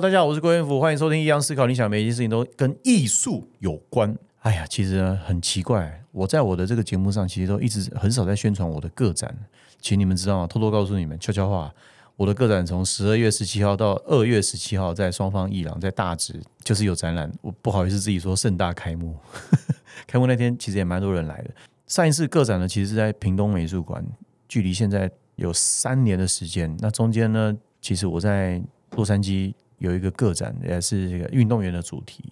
大家好，我是郭元福，欢迎收听《易阳思考》。你想每一件事情都跟艺术有关。哎呀，其实很奇怪，我在我的这个节目上，其实都一直很少在宣传我的个展。其实你们知道吗？偷偷告诉你们，悄悄话，我的个展从十二月十七号到二月十七号，在双方艺廊，在大直就是有展览。我不好意思自己说盛大开幕，开幕那天其实也蛮多人来的。上一次个展呢，其实是在屏东美术馆，距离现在有三年的时间。那中间呢，其实我在洛杉矶。有一个个展，也是这个运动员的主题。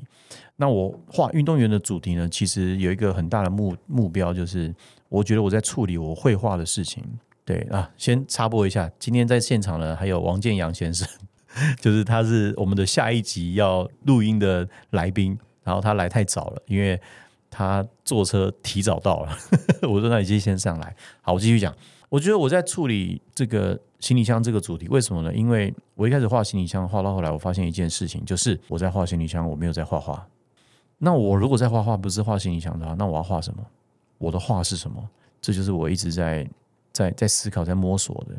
那我画运动员的主题呢，其实有一个很大的目目标，就是我觉得我在处理我绘画的事情。对啊，先插播一下，今天在现场呢，还有王建阳先生，就是他是我们的下一集要录音的来宾，然后他来太早了，因为他坐车提早到了。我说那你先上来，好，我继续讲。我觉得我在处理这个。行李箱这个主题为什么呢？因为我一开始画行李箱，画到后来，我发现一件事情，就是我在画行李箱，我没有在画画。那我如果在画画，不是画行李箱的话，那我要画什么？我的画是什么？这就是我一直在在在思考、在摸索的。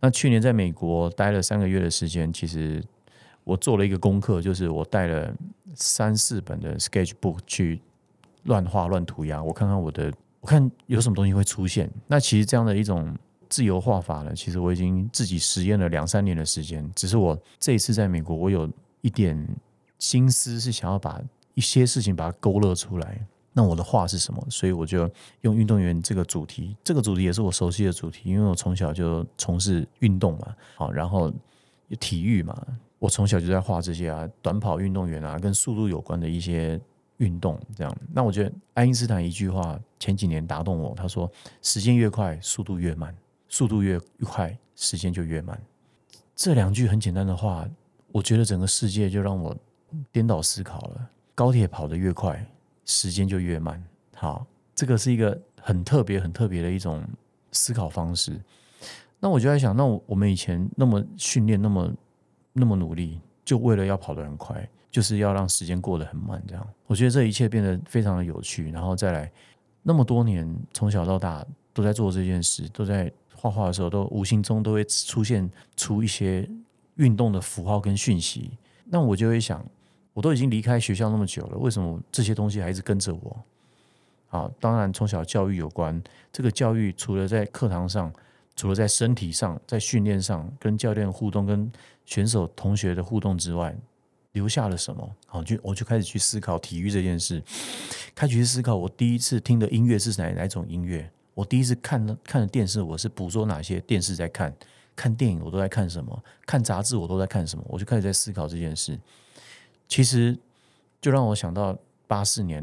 那去年在美国待了三个月的时间，其实我做了一个功课，就是我带了三四本的 sketchbook 去乱画、乱涂鸦，我看看我的，我看有什么东西会出现。那其实这样的一种。自由画法呢？其实我已经自己实验了两三年的时间。只是我这一次在美国，我有一点心思是想要把一些事情把它勾勒出来。那我的画是什么？所以我就用运动员这个主题，这个主题也是我熟悉的主题，因为我从小就从事运动嘛。好，然后体育嘛，我从小就在画这些啊，短跑运动员啊，跟速度有关的一些运动。这样，那我觉得爱因斯坦一句话前几年打动我，他说：“时间越快，速度越慢。”速度越快，时间就越慢。这两句很简单的话，我觉得整个世界就让我颠倒思考了。高铁跑得越快，时间就越慢。好，这个是一个很特别、很特别的一种思考方式。那我就在想，那我们以前那么训练，那么那么努力，就为了要跑得很快，就是要让时间过得很慢。这样，我觉得这一切变得非常的有趣。然后再来，那么多年从小到大都在做这件事，都在。画画的时候，都无形中都会出现出一些运动的符号跟讯息。那我就会想，我都已经离开学校那么久了，为什么这些东西还是跟着我？啊，当然从小教育有关。这个教育除了在课堂上，除了在身体上，在训练上跟教练互动、跟选手同学的互动之外，留下了什么？好，就我就开始去思考体育这件事，开始去思考我第一次听的音乐是哪哪种音乐。我第一次看了看了电视，我是捕捉哪些电视在看？看电影我都在看什么？看杂志我都在看什么？我就开始在思考这件事。其实就让我想到八四年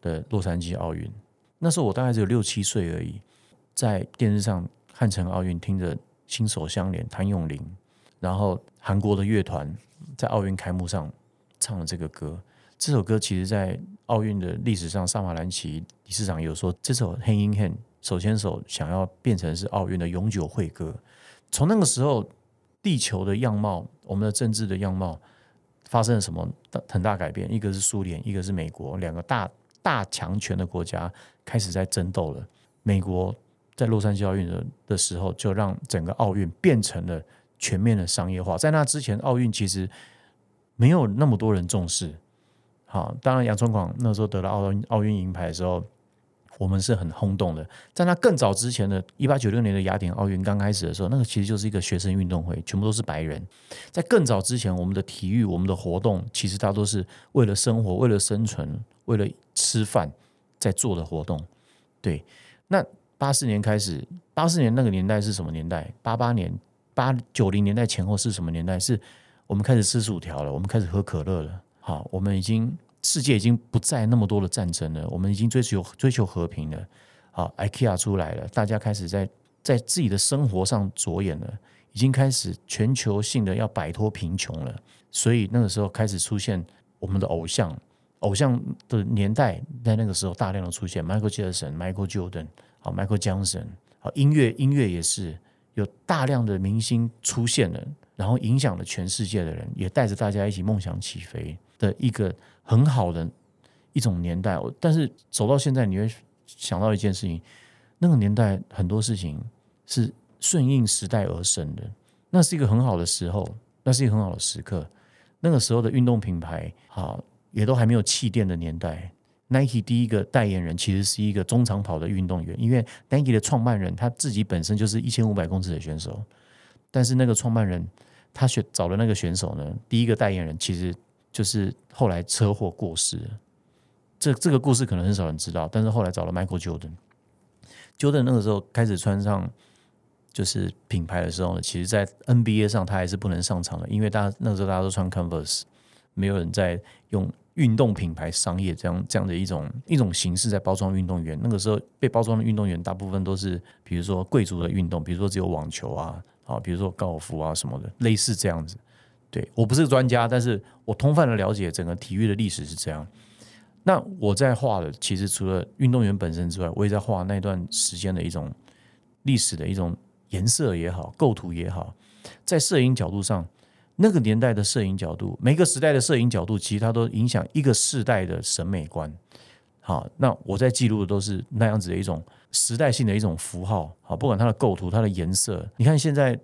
的洛杉矶奥运，那时候我大概只有六七岁而已，在电视上汉城奥运听着新手相连谭咏麟，然后韩国的乐团在奥运开幕上唱了这个歌。这首歌其实，在奥运的历史上，萨马兰奇理事长有说，这首《Hand in Hand》。手牵手，想要变成是奥运的永久会歌。从那个时候，地球的样貌，我们的政治的样貌发生了什么很大改变？一个是苏联，一个是美国，两个大大强权的国家开始在争斗了。美国在洛杉矶奥运的的时候，就让整个奥运变成了全面的商业化。在那之前，奥运其实没有那么多人重视。好，当然杨春广那时候得了奥运奥运银牌的时候。我们是很轰动的，在那更早之前的一八九六年的雅典奥运刚开始的时候，那个其实就是一个学生运动会，全部都是白人。在更早之前，我们的体育、我们的活动，其实大多是为了生活、为了生存、为了吃饭在做的活动。对，那八四年开始，八四年那个年代是什么年代？八八年、八九零年代前后是什么年代？是我们开始吃薯条了，我们开始喝可乐了。好，我们已经。世界已经不再那么多的战争了，我们已经追求追求和平了。好，IKEA 出来了，大家开始在在自己的生活上着眼了，已经开始全球性的要摆脱贫穷了。所以那个时候开始出现我们的偶像，偶像的年代在那个时候大量的出现，Michael Jackson、Michael Jordan、好 Michael Johnson，好音乐音乐也是有大量的明星出现了，然后影响了全世界的人，也带着大家一起梦想起飞的一个。很好的一种年代，但是走到现在，你会想到一件事情：那个年代很多事情是顺应时代而生的，那是一个很好的时候，那是一个很好的时刻。那个时候的运动品牌，好也都还没有气垫的年代。Nike 第一个代言人其实是一个中长跑的运动员，因为 Nike 的创办人他自己本身就是一千五百公尺的选手，但是那个创办人他选找的那个选手呢，第一个代言人其实就是后来车祸过世。这这个故事可能很少人知道，但是后来找了 Michael Jordan，Jordan 那个时候开始穿上就是品牌的时候呢，其实在 NBA 上他还是不能上场的，因为大家那个时候大家都穿 Converse，没有人在用。运动品牌商业这样这样的一种一种形式在包装运动员，那个时候被包装的运动员大部分都是比如说贵族的运动，比如说只有网球啊，啊，比如说高尔夫啊什么的，类似这样子。对我不是专家，但是我通泛的了解整个体育的历史是这样。那我在画的其实除了运动员本身之外，我也在画那段时间的一种历史的一种颜色也好，构图也好，在摄影角度上。那个年代的摄影角度，每个时代的摄影角度，其实它都影响一个世代的审美观。好，那我在记录的都是那样子的一种时代性的一种符号。好，不管它的构图、它的颜色，你看现在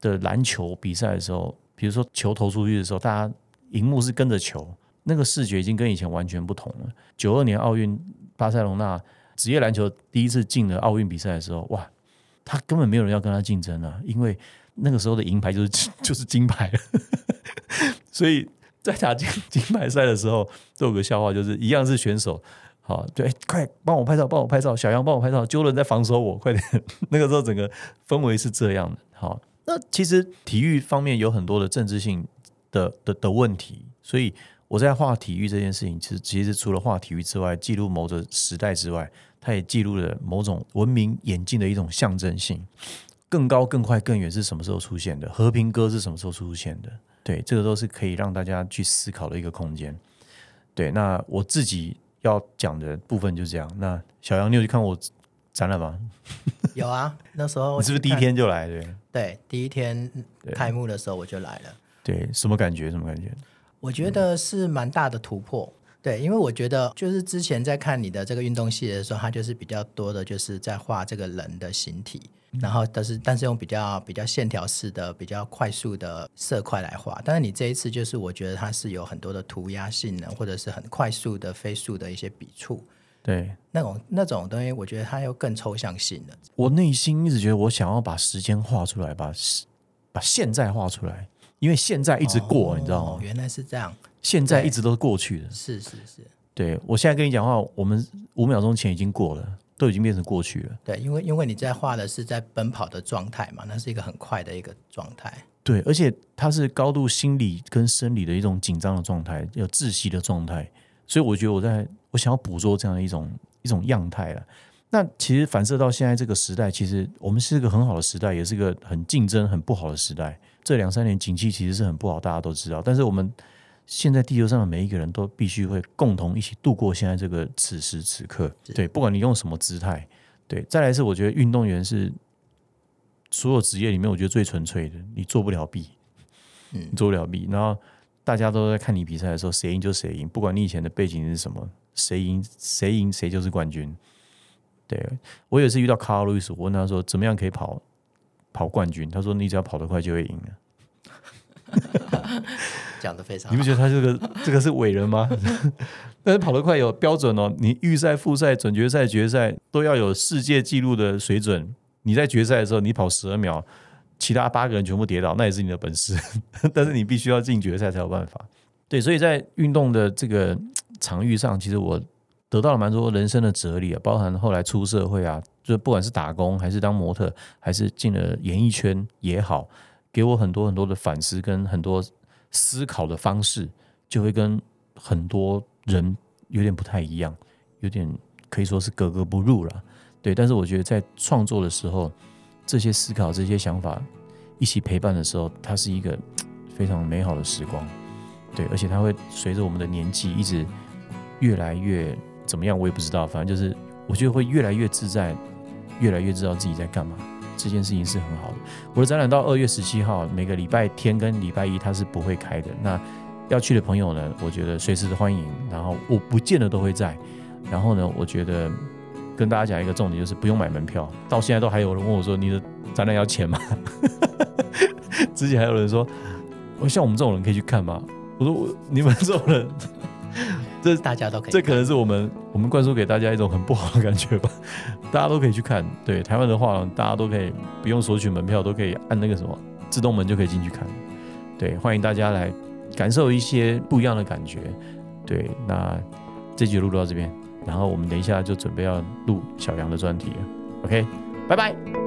的篮球比赛的时候，比如说球投出去的时候，大家荧幕是跟着球，那个视觉已经跟以前完全不同了。九二年奥运巴塞隆纳职业篮球第一次进了奥运比赛的时候，哇，他根本没有人要跟他竞争啊，因为。那个时候的银牌就是 就是金牌了，所以在打金金牌赛的时候，都有个笑话，就是一样是选手，好，对，快帮我拍照，帮我拍照，小杨帮我拍照，揪人在防守我，快点。那个时候整个氛围是这样的，好，那其实体育方面有很多的政治性的的的问题，所以我在画体育这件事情，其实其实除了画体育之外，记录某个时代之外，它也记录了某种文明演进的一种象征性。更高、更快、更远是什么时候出现的？和平歌是什么时候出现的？对，这个都是可以让大家去思考的一个空间。对，那我自己要讲的部分就这样。那小杨，你有去看我展览吗？有啊，那时候 你是不是第一天就来？对，对，第一天开幕的时候我就来了。对，什么感觉？什么感觉？我觉得是蛮大的突破。对，因为我觉得就是之前在看你的这个运动系列的时候，它就是比较多的就是在画这个人的形体。然后，但是但是用比较比较线条式的、比较快速的色块来画。但是你这一次就是，我觉得它是有很多的涂鸦性能，或者是很快速的、飞速的一些笔触。对，那种那种东西，我觉得它又更抽象性的。我内心一直觉得，我想要把时间画出来，把把现在画出来，因为现在一直过，你知道吗？原来是这样，现在一直都是过去的。是是是，对我现在跟你讲话，我们五秒钟前已经过了。都已经变成过去了。对，因为因为你在画的是在奔跑的状态嘛，那是一个很快的一个状态。对，而且它是高度心理跟生理的一种紧张的状态，有窒息的状态。所以我觉得我在我想要捕捉这样的一种一种样态了。那其实反射到现在这个时代，其实我们是一个很好的时代，也是一个很竞争很不好的时代。这两三年景气其实是很不好，大家都知道。但是我们现在地球上的每一个人都必须会共同一起度过现在这个此时此刻，对，不管你用什么姿态，对。再来是我觉得运动员是所有职业里面我觉得最纯粹的，你做不了弊，嗯，做不了弊。然后大家都在看你比赛的时候，谁赢就谁赢，不管你以前的背景是什么，谁赢谁赢谁就是冠军。对我有一次遇到卡尔路易斯，我问他说怎么样可以跑跑冠军，他说你只要跑得快就会赢了。讲的非常，你不觉得他这个这个是伟人吗？但是跑得快有标准哦，你预赛、复赛、准决赛、决赛都要有世界纪录的水准。你在决赛的时候，你跑十二秒，其他八个人全部跌倒，那也是你的本事。但是你必须要进决赛才有办法。对，所以在运动的这个场域上，其实我得到了蛮多人生的哲理啊，包含后来出社会啊，就不管是打工还是当模特，还是进了演艺圈也好，给我很多很多的反思跟很多。思考的方式就会跟很多人有点不太一样，有点可以说是格格不入了。对，但是我觉得在创作的时候，这些思考、这些想法一起陪伴的时候，它是一个非常美好的时光。对，而且它会随着我们的年纪一直越来越怎么样，我也不知道。反正就是我觉得会越来越自在，越来越知道自己在干嘛。这件事情是很好的。我的展览到二月十七号，每个礼拜天跟礼拜一它是不会开的。那要去的朋友呢，我觉得随时欢迎。然后我不见得都会在。然后呢，我觉得跟大家讲一个重点，就是不用买门票。到现在都还有人问我说：“你的展览要钱吗？” 之前还有人说：“我像我们这种人可以去看吗？”我说我你们这种人，这大家都可以。这可能是我们我们灌输给大家一种很不好的感觉吧。大家都可以去看，对台湾的画廊，大家都可以不用索取门票，都可以按那个什么自动门就可以进去看。对，欢迎大家来感受一些不一样的感觉。对，那这集录到这边，然后我们等一下就准备要录小杨的专题了。OK，拜拜。